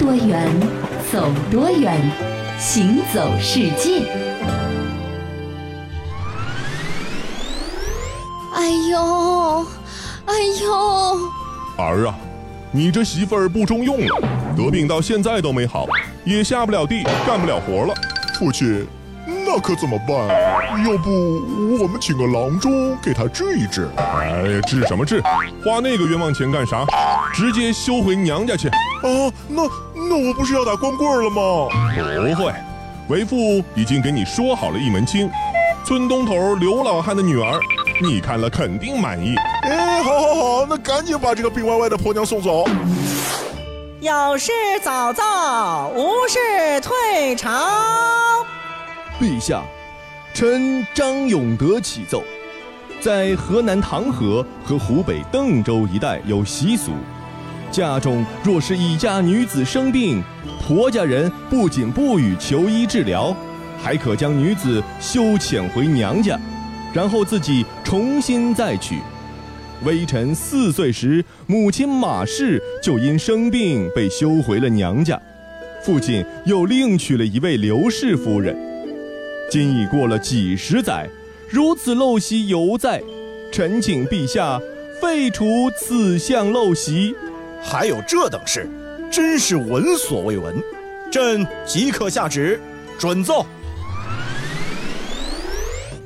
多远，走多远，行走世界。哎呦，哎呦！儿啊，你这媳妇儿不中用了，得病到现在都没好，也下不了地，干不了活了。父亲，那可怎么办？要不我们请个郎中给他治一治？哎，治什么治？花那个冤枉钱干啥？直接休回娘家去。啊，那那我不是要打光棍了吗？不会，为父已经给你说好了一门亲，村东头刘老汉的女儿。你看了肯定满意。哎，好，好，好，那赶紧把这个病歪歪的婆娘送走。有事早奏，无事退朝。陛下，臣张永德启奏，在河南唐河和湖北邓州一带有习俗，家中若是已嫁女子生病，婆家人不仅不予求医治疗，还可将女子休遣回娘家。然后自己重新再娶。微臣四岁时，母亲马氏就因生病被休回了娘家，父亲又另娶了一位刘氏夫人。今已过了几十载，如此陋习犹在，臣请陛下废除此项陋习。还有这等事，真是闻所未闻。朕即刻下旨，准奏。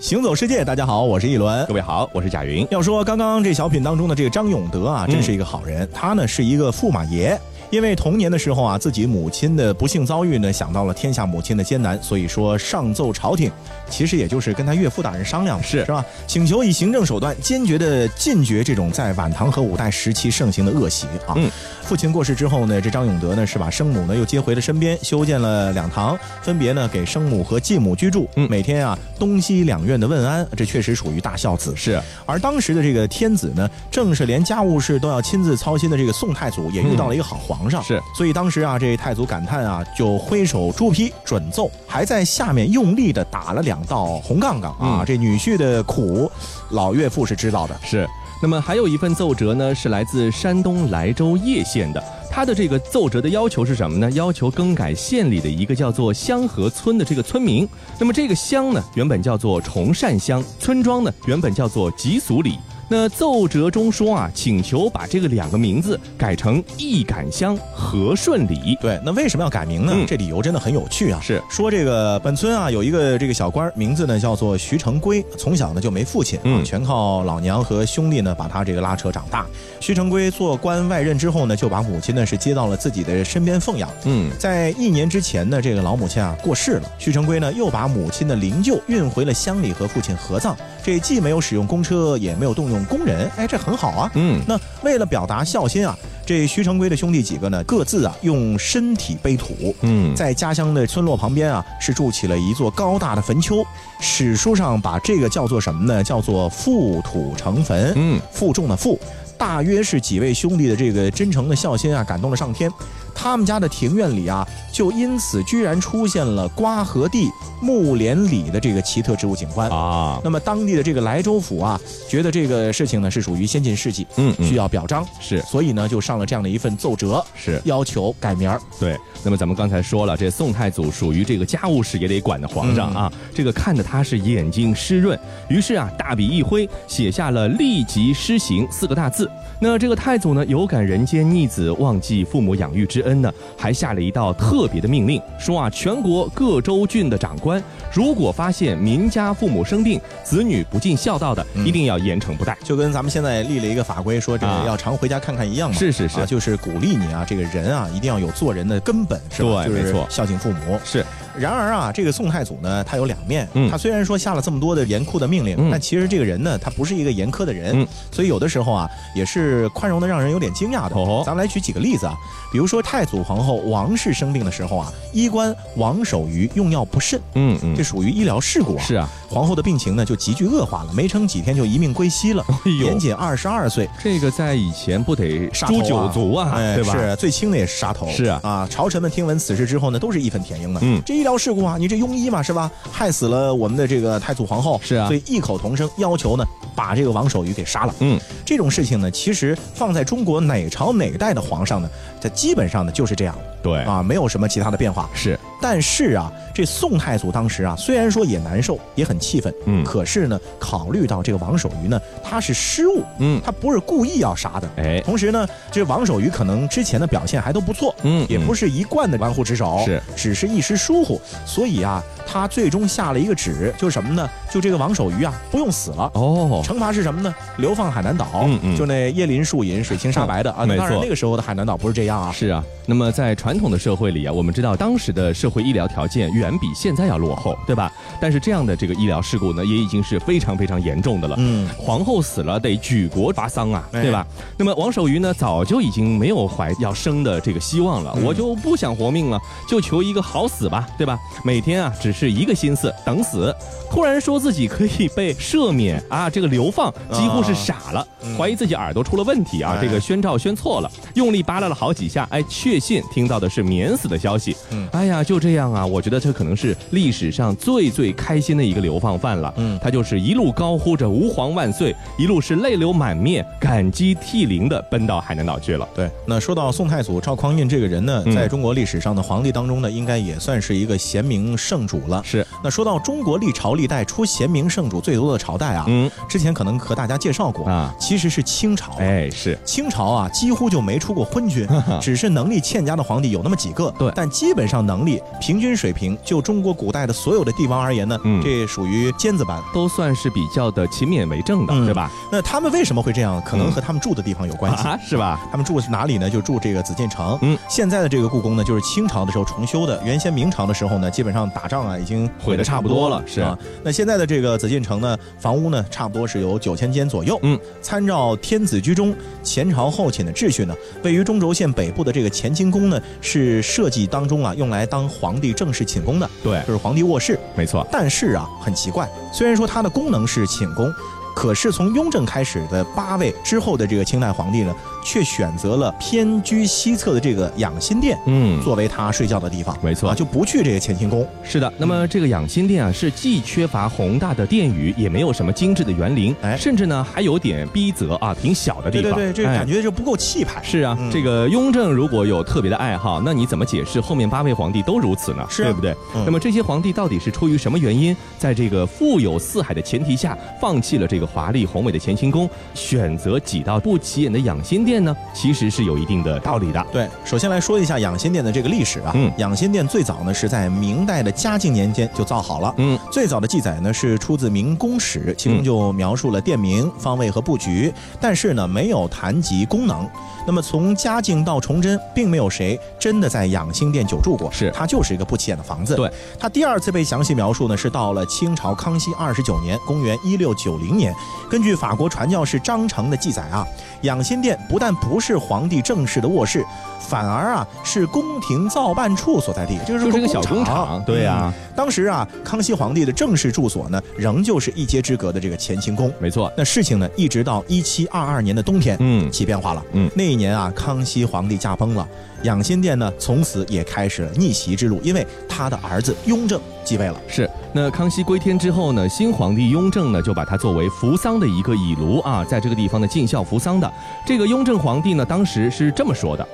行走世界，大家好，我是一轮。各位好，我是贾云。要说刚刚这小品当中的这个张永德啊，真是一个好人。他呢是一个驸马爷。因为童年的时候啊，自己母亲的不幸遭遇呢，想到了天下母亲的艰难，所以说上奏朝廷，其实也就是跟他岳父大人商量，是是吧？请求以行政手段坚决的禁绝这种在晚唐和五代时期盛行的恶习啊。嗯，父亲过世之后呢，这张永德呢是把生母呢又接回了身边，修建了两堂，分别呢给生母和继母居住。嗯，每天啊东西两院的问安，这确实属于大孝子。是，而当时的这个天子呢，正是连家务事都要亲自操心的这个宋太祖，也遇到了一个好皇上。是，所以当。当时啊，这太祖感叹啊，就挥手朱批准奏，还在下面用力的打了两道红杠杠啊。这女婿的苦，老岳父是知道的。是，那么还有一份奏折呢，是来自山东莱州叶县的。他的这个奏折的要求是什么呢？要求更改县里的一个叫做香河村的这个村名。那么这个乡呢，原本叫做崇善乡，村庄呢，原本叫做吉俗里。那奏折中说啊，请求把这个两个名字改成易感乡和顺里。对，那为什么要改名呢？这理由真的很有趣啊。是说这个本村啊，有一个这个小官，名字呢叫做徐成圭，从小呢就没父亲啊，全靠老娘和兄弟呢把他这个拉扯长大。徐成圭做官外任之后呢，就把母亲呢是接到了自己的身边奉养。嗯，在一年之前呢，这个老母亲啊过世了，徐成圭呢又把母亲的灵柩运回了乡里和父亲合葬。这既没有使用公车，也没有动用工人，哎，这很好啊。嗯，那为了表达孝心啊，这徐成规的兄弟几个呢，各自啊用身体背土。嗯，在家乡的村落旁边啊，是筑起了一座高大的坟丘。史书上把这个叫做什么呢？叫做覆土成坟。嗯，负重的负，大约是几位兄弟的这个真诚的孝心啊，感动了上天。他们家的庭院里啊，就因此居然出现了瓜和地、木莲里的这个奇特植物景观啊。那么当地的这个莱州府啊，觉得这个事情呢是属于先进事迹，嗯，需要表彰，是，所以呢就上了这样的一份奏折，是要求改名儿。对，那么咱们刚才说了，这宋太祖属于这个家务事也得管的皇上啊，这个看的他是眼睛湿润，于是啊大笔一挥，写下了立即施行四个大字。那这个太祖呢，有感人间逆子忘记父母养育之恩呢，还下了一道特别的命令，说啊，全国各州郡的长官，如果发现民家父母生病、子女不尽孝道的，一定要严惩不贷。就跟咱们现在立了一个法规，说这个要常回家看看一样嘛。是是是，就是鼓励你啊，这个人啊，一定要有做人的根本，是吧？对，没错，孝敬父母是。然而啊，这个宋太祖呢，他有两面。嗯，他虽然说下了这么多的严酷的命令，但其实这个人呢，他不是一个严苛的人。嗯，所以有的时候啊，也是宽容的，让人有点惊讶的。哦，咱们来举几个例子啊，比如说太祖皇后王氏生病的时候啊，医官王守愚用药不慎，嗯嗯，这属于医疗事故啊。是啊，皇后的病情呢就急剧恶化了，没撑几天就一命归西了。哎呦，年仅二十二岁，这个在以前不得诛九族啊，对吧？是最轻的也是杀头。是啊，啊，朝臣们听闻此事之后呢，都是义愤填膺的。嗯，这医疗事故啊，你这庸医嘛，是吧？害死了我们的这个太祖皇后。是啊，所以异口同声要求呢，把这个王守愚给杀了。嗯，这种事情呢，其实放在中国哪朝哪代的皇上呢，它基本上呢就是这样对，啊，没有什么其他的变化。是，但是啊，这宋太祖当时啊，虽然说也难受，也很气愤，嗯可是呢，考虑到这个王守愚呢，他是失误，嗯他不是故意要杀的，哎同时呢，这王守愚可能之前的表现还都不错，嗯也不是一贯的玩忽职守，是，只是一时疏忽，所以啊，他最终下了一个旨，就是什么呢？就这个王守愚啊，不用死了。哦，惩罚是什么呢？流放海南岛，嗯嗯就那椰林树影，水清沙白的啊。没错当然那个时候的海南岛不是这样啊。是啊，那么在传统的社会里啊，我们知道当时的社会医疗条件远比现在要落后，对吧？但是这样的这个医疗事故呢，也已经是非常非常严重的了。嗯，皇后死了得举国发丧啊，哎对吧？那么王守愚呢，早就已经没有怀要生的这个希望了，嗯我就不想活命了，就求一个好死吧，对吧？每天啊，只是一个心思等死。突然说自己可以被赦免啊，这个流放几乎是傻了，怀疑自己耳朵出了问题啊，哎这个宣召宣错了，用力扒拉了好几下，哎，确信听到的是免死的消息。嗯哎呀，就这样啊，我觉得这可能是历史上最最开心的一个流放犯了。嗯他就是一路高呼着“吾皇万岁”，一路是泪流满面、感激涕零的奔到海南岛去了。对。那说到宋太祖赵匡胤这个人呢，嗯在中国历史上的皇帝当中呢，应该也算是一个贤明圣主了。是，那说到中国历朝历代出贤明圣主最多的朝代啊，嗯之前可能和大家介绍过啊，其实是清朝。哎，是清朝啊，几乎就没出过昏君，只是能力欠佳的皇帝有那么几个。对但基本上能力平均水平，就中国古代的所有的帝王而言呢，嗯这属于尖子班。都算是比较的勤勉为政的，嗯对吧？那他们为什么会这样？可能嗯和他们住的地方有关系。啊，是吧？他们住的是哪里呢？就住这个紫禁城。嗯，现在的这个故宫呢，就是清朝的时候重修的。原先明朝的时候呢，基本上打仗啊已经毁的差不多了。毁得差不多了是啊。那现在的这个紫禁城呢，房屋呢差不多是有九千间左右。嗯，参照天子居中、前朝后寝的秩序呢，位于中轴线北部的这个乾清宫呢，是设计当中啊用来当皇帝正式寝宫的，对，就是皇帝卧室。没错。但是啊，很奇怪，虽然说它的功能是寝宫，可是从雍正开始的八位之后的这个清代皇帝呢，却选择了偏居西侧的这个养心殿嗯，作为他睡觉的地方，没错啊，就不去这个乾清宫。是的，那么这个养心殿啊，是既缺乏宏大的殿宇，也没有什么精致的园林，哎甚至呢还有点逼仄啊，挺小的地方。对对对，这感觉就不够气派。是啊，嗯这个雍正如果有特别的爱好，那你怎么解释后面八位皇帝都如此呢？是啊对不对？嗯那么这些皇帝到底是出于什么原因，在这个富有四海的前提下，放弃了这个华丽宏伟的乾清宫，选择挤到不起眼的养心殿呢？其实是有一定的道理的。对，首先来说一下养心殿的这个历史啊。嗯养心殿最早呢是在明代的嘉靖年间就造好了。嗯，最早的记载呢是出自《明宫史》，其中就描述了店名、方位和布局，但是呢没有谈及功能。那么从嘉靖到崇祯，并没有谁真的在养心殿久住过，是它就是一个不起眼的房子。对，它第二次被详细描述呢是到了清朝康熙二十九年，公元一六九零年，根据法国传教士张成的记载啊，养心殿不但不是皇帝正式的卧室，反而啊是宫廷造办处所在地，就是个小工工厂，对呀、嗯当时啊，康熙皇帝的正式住所呢，仍旧是一街之隔的这个乾清宫。没错。那事情呢，一直到一七二二年的冬天，嗯起变化了。嗯那一年啊，康熙皇帝驾崩了，养心殿呢，从此也开始了逆袭之路，因为他的儿子雍正继位了。是，那康熙归天之后呢，新皇帝雍正呢就把它作为扶桑的一个以炉啊，在这个地方呢尽孝扶桑的。这个雍正皇帝呢，当时是这么说的：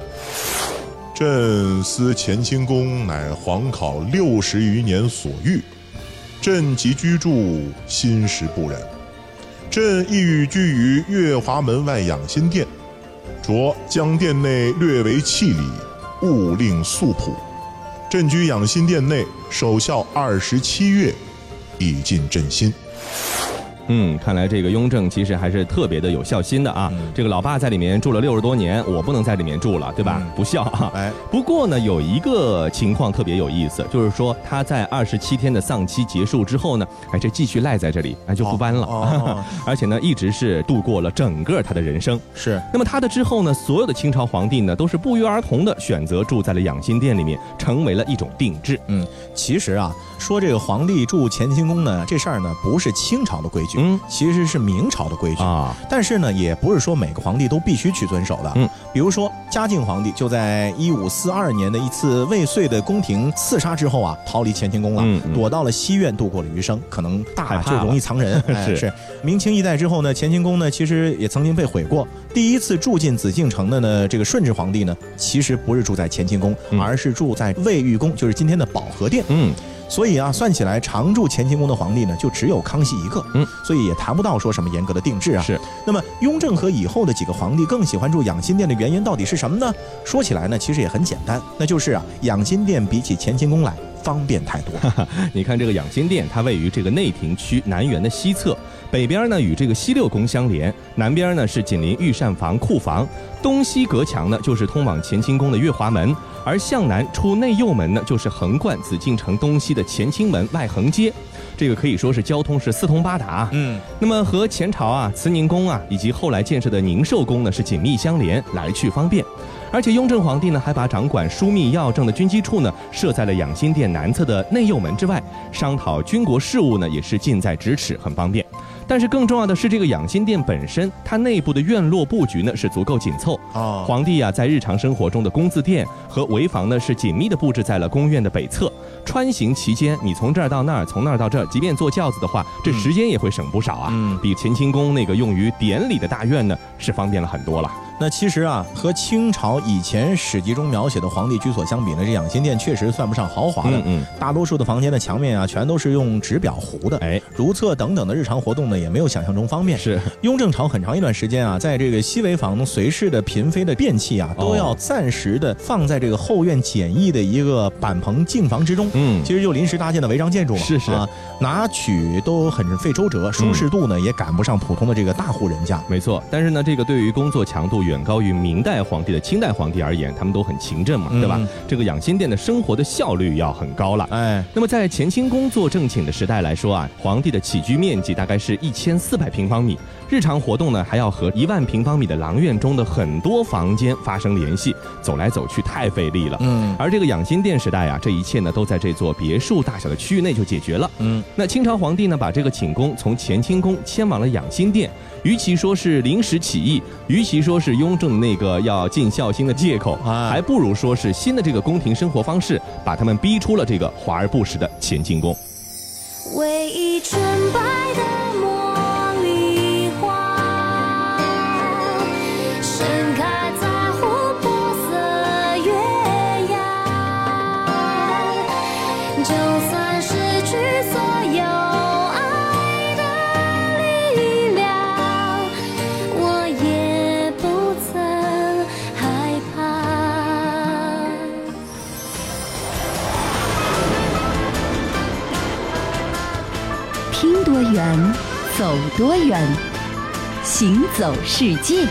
朕思乾清宫乃皇考六十余年所欲，朕即居住，心实不忍。朕意欲居于月华门外养心殿，着将殿内略为气礼，勿令素朴。朕居养心殿内守孝二十七月，以尽朕心。嗯，看来这个雍正其实还是特别的有孝心的啊。这个老爸在里面住了六十多年，我不能在里面住了，对吧？嗯不孝啊。哎，不过呢，有一个情况特别有意思，就是说他在二十七天的丧期结束之后呢，哎，这继续赖在这里，哎，就不搬了。哦哦 而且呢，一直是度过了整个他的人生。是那么他的之后呢，所有的清朝皇帝呢，都是不约而同的选择住在了养心殿里面，成为了一种定制。嗯其实啊，说这个皇帝住乾清宫呢，这事儿呢不是清朝的规矩，嗯其实是明朝的规矩。啊，但是呢，也不是说每个皇帝都必须去遵守的。嗯，比如说嘉靖皇帝就在一五四二年的一次未遂的宫廷刺杀之后啊，逃离乾清宫了，嗯嗯躲到了西苑度过了余生。可能大了容易藏人。哎是是。明清一代之后呢，乾清宫呢其实也曾经被毁过。第一次住进紫禁城的呢，这个顺治皇帝呢，其实不是住在乾清宫，嗯而是住在卫御宫，就是今天的保和殿。嗯所以啊，算起来常驻乾清宫的皇帝呢，就只有康熙一个。嗯，所以也谈不到说什么严格的定制啊。是。那么雍正和以后的几个皇帝更喜欢住养心殿的原因到底是什么呢？说起来呢，其实也很简单，那就是啊，养心殿比起乾清宫来方便太多。你看这个养心殿，它位于这个内廷区南园的西侧，北边呢与这个西六宫相连，南边呢是紧邻御膳房、库房，东西隔墙呢就是通往乾清宫的月华门，而向南出内右门呢就是横贯紫禁城东西的乾清门外横街，这个可以说是交通是四通八达。嗯，那么和前朝啊慈宁宫啊以及后来建设的宁寿宫呢是紧密相连，来去方便。而且雍正皇帝呢还把掌管枢密要政的军机处呢设在了养心殿南侧的内右门之外，商讨军国事务呢也是近在咫尺，很方便。但是更重要的是，这个养心殿本身，它内部的院落布局呢是足够紧凑。哦皇帝啊，在日常生活中的宫字殿和围房呢，是紧密的布置在了宫院的北侧。穿行期间，你从这儿到那儿，从那儿到这儿，即便坐轿子的话，这时间也会省不少啊。嗯比乾清宫那个用于典礼的大院呢，是方便了很多了。那其实啊，和清朝以前史籍中描写的皇帝居所相比呢，这养心殿确实算不上豪华的。嗯嗯，大多数的房间的墙面啊，全都是用纸裱糊的。哎，如厕等等的日常活动呢，也没有想象中方便。是雍正朝很长一段时间啊，在这个西围房随侍的嫔妃的便器啊，哦都要暂时的放在这个后院简易的一个板棚净房之中。嗯其实就临时搭建的违章建筑嘛。是是啊，拿取都很费周折，舒适度呢、也赶不上普通的这个大户人家。没错，但是呢，这个对于工作强度远高于明代皇帝的清代皇帝而言，他们都很勤政嘛，对吧嗯？这个养心殿的生活的效率要很高了。哎，那么在乾清宫做正寝的时代来说啊，皇帝的起居面积大概是一千四百平方米，日常活动呢还要和一万平方米的廊院中的很多房间发生联系，走来走去太费力了。嗯而这个养心殿时代啊，这一切呢都在这座别墅大小的区域内就解决了。嗯，那清朝皇帝呢，把这个寝宫从乾清宫迁往了养心殿，与其说是临时起意，与其说是雍正那个要尽孝心的借口，哎还不如说是新的这个宫廷生活方式，把他们逼出了这个华而不实的乾清宫。唯一纯白的走多远，行走世界。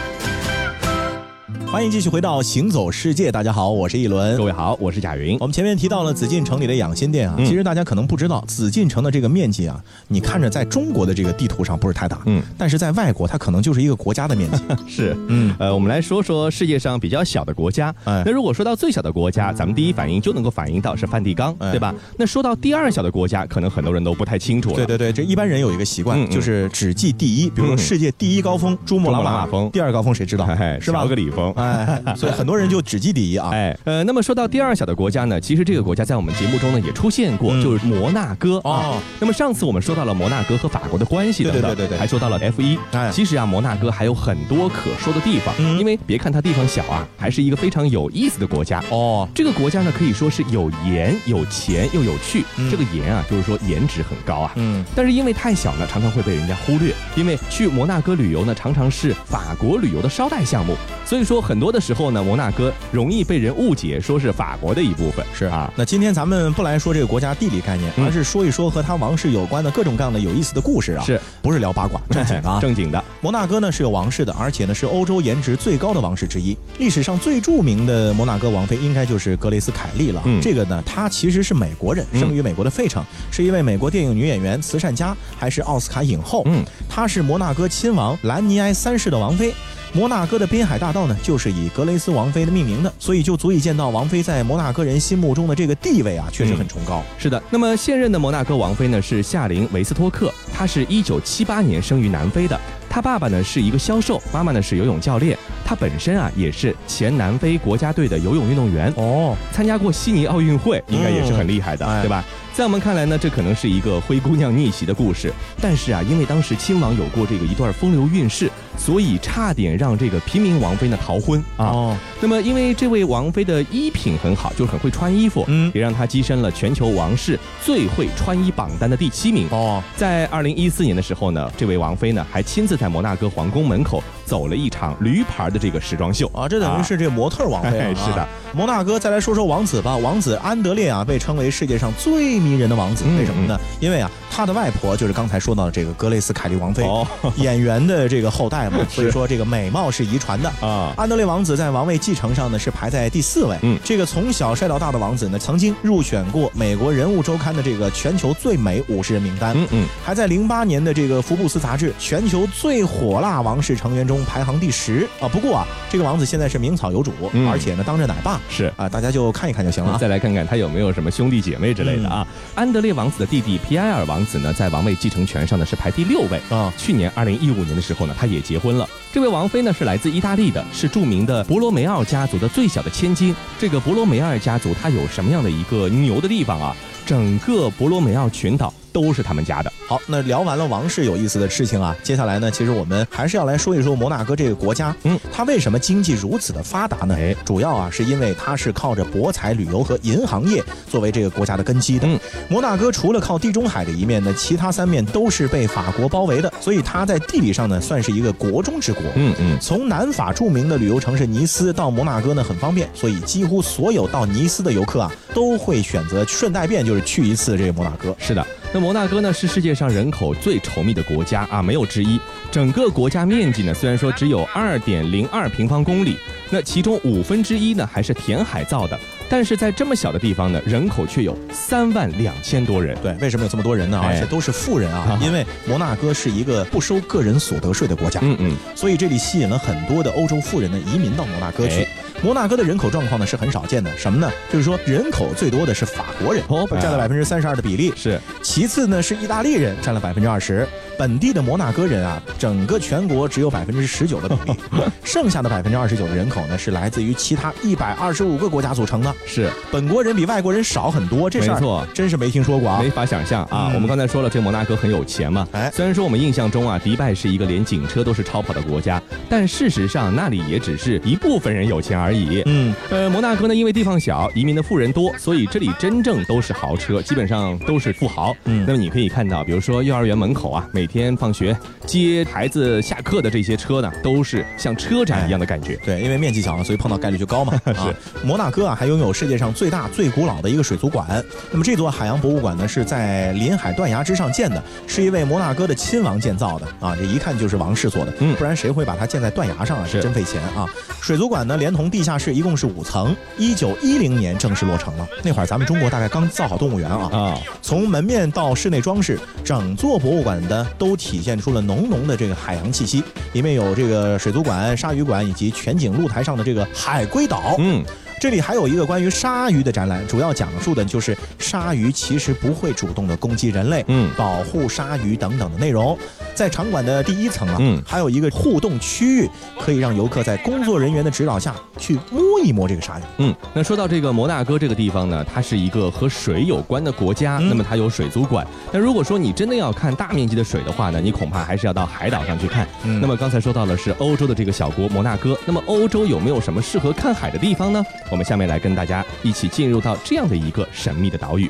欢迎继续回到《行走世界》，大家好，我是一轮各。位好，我是贾云。我们前面提到了紫禁城里的养心殿啊，嗯其实大家可能不知道，紫禁城的这个面积啊，你看着在中国的这个地图上不是太大，嗯，但是在外国它可能就是一个国家的面积。是，嗯呃，我们来说说世界上比较小的国家。哎那如果说到最小的国家，咱们第一反应就能够反映到是梵蒂冈，哎对吧？那说到第二小的国家，可能很多人都不太清楚了。对对对，这一般人有一个习惯，嗯嗯就是只记第一，比如说嗯世界第一高峰珠穆朗玛玛峰第二高峰谁知道嘿嘿，是吧乔？格里峰。哎，所以 很多人就只记第一啊。哎，呃，那么说到第二小的国家呢，其实这个国家在我们节目中呢也出现过，嗯就是摩纳哥哦啊。那么上次我们说到了摩纳哥和法国的关系等等，对对对对对还说到了 F 一。哎其实啊，摩纳哥还有很多可说的地方，嗯因为别看它地方小啊，还是一个非常有意思的国家。哦，这个国家呢，可以说是有颜、有钱又有趣。嗯这个颜啊，就是说颜值很高啊。嗯，但是因为太小呢，常常会被人家忽略。因为去摩纳哥旅游呢，常常是法国旅游的捎带项目，所以说很多的时候呢，摩纳哥容易被人误解说是法国的一部分。是啊，那今天咱们不来说这个国家地理概念，嗯而是说一说和他王室有关的各种各样的有意思的故事啊。是不是聊八卦？正经的啊。正经的。摩纳哥呢是有王室的，而且呢是欧洲颜值最高的王室之一。历史上最著名的摩纳哥王妃应该就是格雷斯凯利了。嗯这个呢，她其实是美国人，嗯生于美国的费城，是一位美国电影女演员、慈善家，还是奥斯卡影后。嗯，她是摩纳哥亲王兰尼埃三世的王妃。摩纳哥的滨海大道呢，就是以格雷斯王妃的命名的，所以就足以见到王妃在摩纳哥人心目中的这个地位啊，确实很崇高。是的，那么现任的摩纳哥王妃呢是夏琳·维斯托克，她是一九七八年生于南非的。她爸爸呢是一个销售，妈妈呢是游泳教练。她本身啊也是前南非国家队的游泳运动员哦，参加过悉尼奥运会，应该也是很厉害的，哎对吧？在我们看来呢，这可能是一个灰姑娘逆袭的故事。但是啊，因为当时亲王有过这个一段风流韵事，所以差点让这个平民王妃呢逃婚啊。哦，那么，因为这位王妃的衣品很好，就是很会穿衣服，嗯也让她跻身了全球王室最会穿衣榜单的第七名。哦，在二零一四年的时候呢，这位王妃呢还亲自在摩纳哥皇宫门口走了一场驴牌的这个时装秀啊，这等于是这模特王妃、是的。摩纳哥，再来说说王子吧。王子安德烈啊，被称为世界上最迷人的王子，嗯为什么呢？因为啊，他的外婆就是刚才说到的这个格雷斯凯利王妃，哦 演员的这个后代嘛，所以说这个美貌是遗传的。啊，安德烈王子在王位继承上呢是排在第四位。嗯这个从小帅到大的王子呢，曾经入选过美国人物周刊的这个全球最美五十人名单。嗯嗯，还在零八年的这个福布斯杂志全球最火辣王室成员中排行第十啊。不过啊，这个王子现在是名草有主，嗯而且呢当着奶爸是。啊，大家就看一看就行了啊。再来看看他有没有什么兄弟姐妹之类的啊。安德烈王子的弟弟皮埃尔王子呢，在王位继承权上呢是排第六位。啊，去年二零一五年的时候呢，他也结婚了。这位王妃呢是来自意大利的，是著名的博罗梅奥家族的最小的千金。这个博罗梅奥家族它有什么样的一个牛的地方啊？整个博罗梅奥群岛都是他们家的。好，那聊完了王室有意思的事情啊，接下来呢，其实我们还是要来说一说摩纳哥这个国家。嗯，它为什么经济如此的发达呢？哎主要啊是因为它是靠着博彩、旅游和银行业作为这个国家的根基的。嗯，摩纳哥除了靠地中海的一面呢，其他三面都是被法国包围的，所以它在地理上呢算是一个国中之国。嗯嗯，从南法著名的旅游城市尼斯到摩纳哥呢很方便，所以几乎所有到尼斯的游客啊都会选择顺带便就是去一次这个摩纳哥。是的。那摩纳哥呢是世界上人口最稠密的国家啊，没有之一。整个国家面积呢虽然说只有二点零二平方公里，那其中五分之一呢还是填海造的，但是在这么小的地方呢，人口却有三万两千多人。对，为什么有这么多人呢？哎而且都是富人啊，因为摩纳哥是一个不收个人所得税的国家，嗯嗯，所以这里吸引了很多的欧洲富人呢移民到摩纳哥去哎。摩纳哥的人口状况呢是很少见的，什么呢？就是说人口最多的是法国人，哦占了百分之三十二的比例，是其次呢是意大利人，占了百分之二十。本地的摩纳哥人啊，整个全国只有百分之十九的比例，剩下的百分之二十九的人口呢是来自于其他一百二十五个国家组成的。是，本国人比外国人少很多，这事儿没错真是没听说过啊没。法想象啊！嗯我们刚才说了，这摩纳哥很有钱嘛。哎虽然说我们印象中啊，迪拜是一个连警车都是超跑的国家，但事实上那里也只是一部分人有钱而已。嗯，呃，摩纳哥呢，因为地方小，移民的富人多，所以这里真正都是豪车，基本上都是富豪。嗯那么你可以看到，比如说幼儿园门口啊，每天放学接孩子下课的这些车呢，都是像车展一样的感觉。对，因为面积小，所以碰到概率就高嘛。啊，摩纳哥啊，还拥有世界上最大、最古老的一个水族馆。那么这座海洋博物馆呢，是在临海断崖之上建的，是一位摩纳哥的亲王建造的啊，这一看就是王室做的，嗯不然谁会把它建在断崖上啊？是是真费钱啊！水族馆呢，连同地下室一共是五层，一九一零年正式落成了。那会儿咱们中国大概刚造好动物园啊，啊，从门面到室内装饰，整座博物馆呢都体现出了浓浓的这个海洋气息。里面有这个水族馆、鲨鱼馆以及全景露台上的这个海龟岛。嗯，这里还有一个关于鲨鱼的展览，主要讲述的就是鲨鱼其实不会主动的攻击人类，嗯保护鲨鱼等等的内容。在场馆的第一层啊，嗯还有一个互动区域，可以让游客在工作人员的指导下去摸一摸这个鲨鱼。嗯，那说到这个摩纳哥这个地方呢，它是一个和水有关的国家，嗯那么它有水族馆。那如果说你真的要看大面积的水的话呢，你恐怕还是要到海岛上去看。嗯那么刚才说到的是欧洲的这个小国摩纳哥，那么欧洲有没有什么适合看海的地方呢？我们下面来跟大家一起进入到这样的一个神秘的岛屿。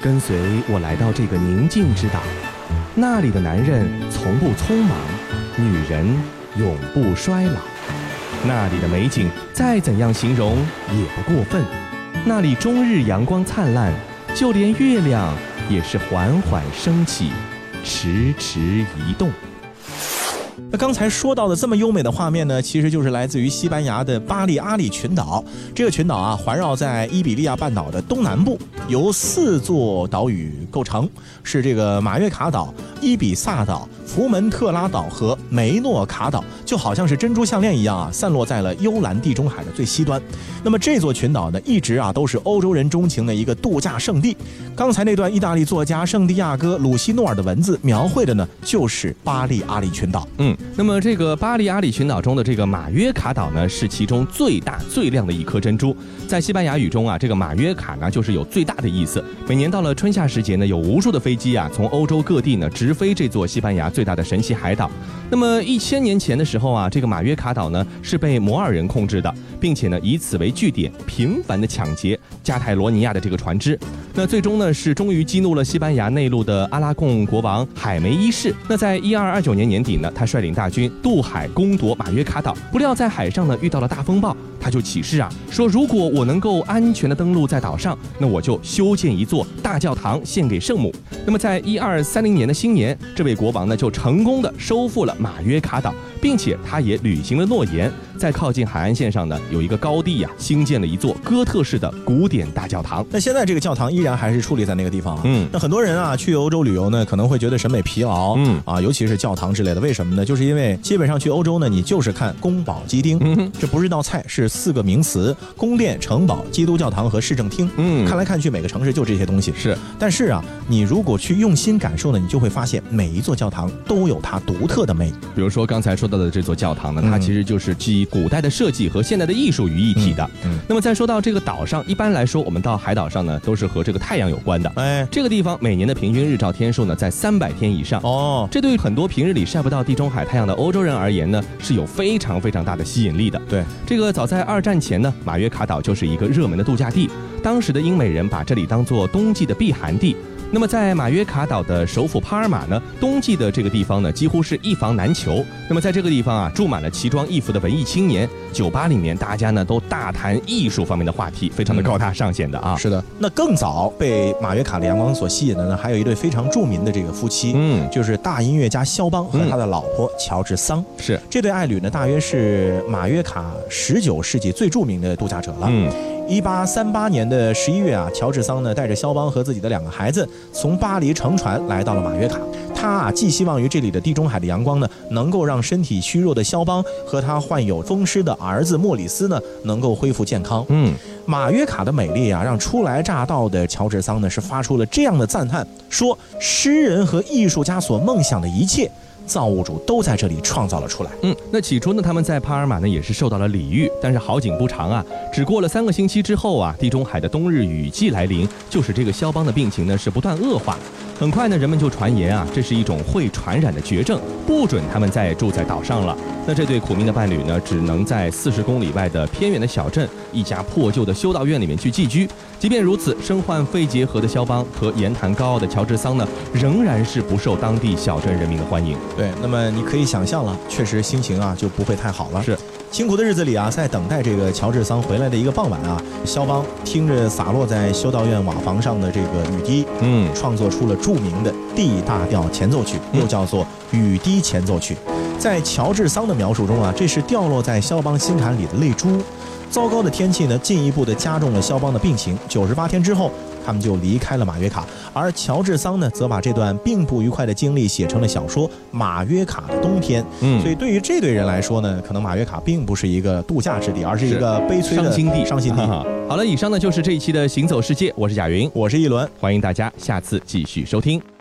跟随我来到这个宁静之岛，那里的男人从不匆忙，女人永不衰老。那里的美景再怎样形容也不过分，那里终日阳光灿烂，就连月亮也是缓缓升起，迟迟移动。那刚才说到的这么优美的画面呢，其实就是来自于西班牙的巴利阿里群岛。这个群岛啊，环绕在伊比利亚半岛的东南部，由四座岛屿构成，是这个马约卡岛、伊比萨岛、福门特拉岛和梅诺卡岛，就好像是珍珠项链一样啊，散落在了幽兰地中海的最西端。那么这座群岛呢，一直啊都是欧洲人钟情的一个度假胜地。刚才那段意大利作家圣地亚哥·鲁西诺尔的文字描绘的呢，就是巴利阿里群岛。嗯，那么这个巴利阿里群岛中的这个马约卡岛呢，是其中最大最亮的一颗珍珠。在西班牙语中啊，这个马约卡呢，就是有最大的意思。每年到了春夏时节呢，有无数的飞机啊，从欧洲各地呢直飞这座西班牙最最大的神奇海岛。那么一千年前的时候啊，这个马约卡岛呢是被摩尔人控制的，并且呢以此为据点，频繁的抢劫加泰罗尼亚的这个船只。那最终呢是终于激怒了西班牙内陆的阿拉贡国王海梅一世。那在一二二九年年底呢，他率领大军渡海攻夺马约卡岛，不料在海上呢遇到了大风暴，他就起誓啊说，如果我能够安全的登陆在岛上，那我就修建一座大教堂献给圣母。那么在一二三零年的新年，这位国王呢就成功的收复了马约卡岛，并且他也履行了诺言，在靠近海岸线上呢有一个高地呀、兴建了一座哥特式的古典大教堂。那现在这个教堂依然还是矗立在那个地方啊。嗯那很多人啊去欧洲旅游呢，可能会觉得审美疲劳，嗯啊，尤其是教堂之类的。为什么呢？就是因为基本上去欧洲呢，你就是看宫保鸡丁，嗯这不是一道菜，是四个名词：宫殿、城堡、基督教堂和市政厅。嗯看来看去，每个城市就这些东西。是，但是啊，你如果去用心感受呢，你就会发现每一座教堂都有它独特的美。比如说刚才说到的这座教堂呢，嗯它其实就是集古代的设计和现代的艺术于一体的。嗯嗯那么再说到这个岛上，一般来说我们到海岛上呢，都是和这个太阳有关的。哎，这个地方每年的平均日照天数呢，在三百天以上。哦，这对于很多平日里晒不到地中海太阳的欧洲人而言呢，是有非常非常大的吸引力的。对，这个早在二战前呢，马约卡岛就是一个热门的度假地，当时的英美人把这里当做冬季的避寒地。那么在马约卡岛的首府帕尔马呢，冬季的这个地方呢，几乎是一房难求。那么在这个地方啊，住满了奇装异服的文艺青年，酒吧里面大家呢都大谈艺术方面的话题，非常的高大上显的啊。是的。那更早被马约卡的阳光所吸引的呢，还有一对非常著名的这个夫妻，嗯，就是大音乐家肖邦和他的老婆乔治桑。是，这对爱侣呢，大约是马约卡十九世纪最著名的度假者了。嗯，一八三八年的十一月啊，乔治桑呢带着肖邦和自己的两个孩子从巴黎乘船来到了马约卡。他啊寄希望于这里的地中海的阳光呢，能够让身体虚弱的肖邦和他患有风湿的儿子莫里斯呢能够恢复健康。嗯，马约卡的美丽啊，让初来乍到的乔治桑呢是发出了这样的赞叹，说诗人和艺术家所梦想的一切，造物主都在这里创造了出来。嗯，那起初呢，他们在帕尔马呢也是受到了礼遇，但是好景不长啊，只过了三个星期之后啊，地中海的冬日雨季来临，就使这个肖邦的病情呢是不断恶化。很快呢，人们就传言啊，这是一种会传染的绝症，不准他们再住在岛上了。那这对苦命的伴侣呢，只能在四十公里外的偏远的小镇一家破旧的修道院里面去寄居。即便如此，身患肺结核的肖邦和言谈高傲的乔治桑呢，仍然是不受当地小镇人民的欢迎。对，那么你可以想象了，确实心情啊就不会太好了。是辛苦的日子里啊，在等待这个乔治桑回来的一个傍晚啊，肖邦听着洒落在修道院瓦房上的这个雨滴，嗯创作出了著名的 D 大调前奏曲，又叫做雨滴前奏曲。在乔治桑的描述中啊，这是掉落在肖邦心坎里的泪珠。糟糕的天气呢，进一步的加重了肖邦的病情。九十八天之后，他们就离开了马约卡，而乔治桑呢，则把这段并不愉快的经历写成了小说《马约卡的冬天》。嗯。所以对于这对人来说呢，可能马约卡并不是一个度假之地，而是一个悲催的伤心地，伤心地。好了，以上呢就是这一期的行走世界，我是贾云，我是一轮，欢迎大家下次继续收听。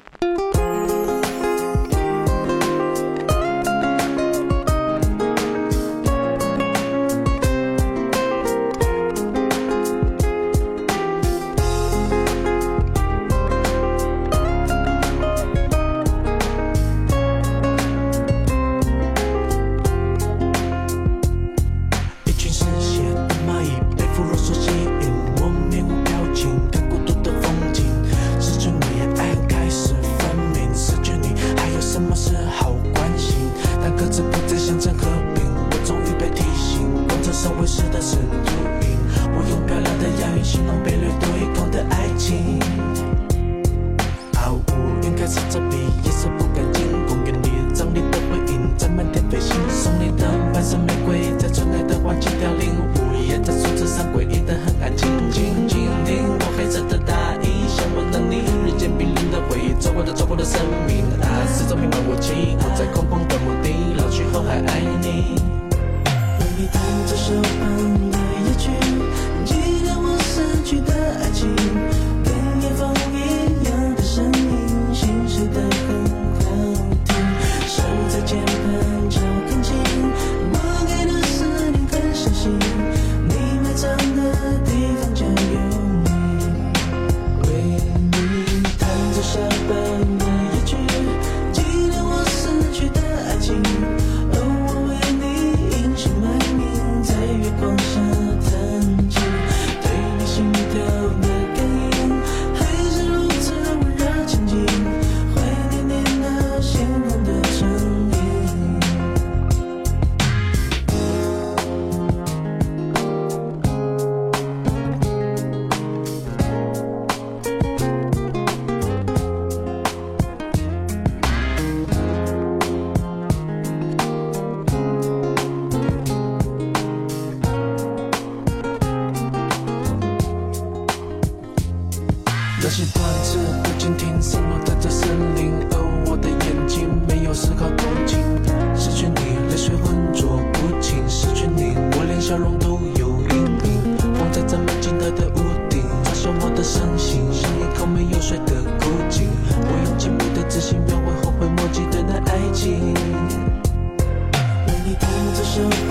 special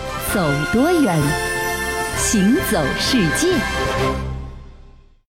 走多远行走世界。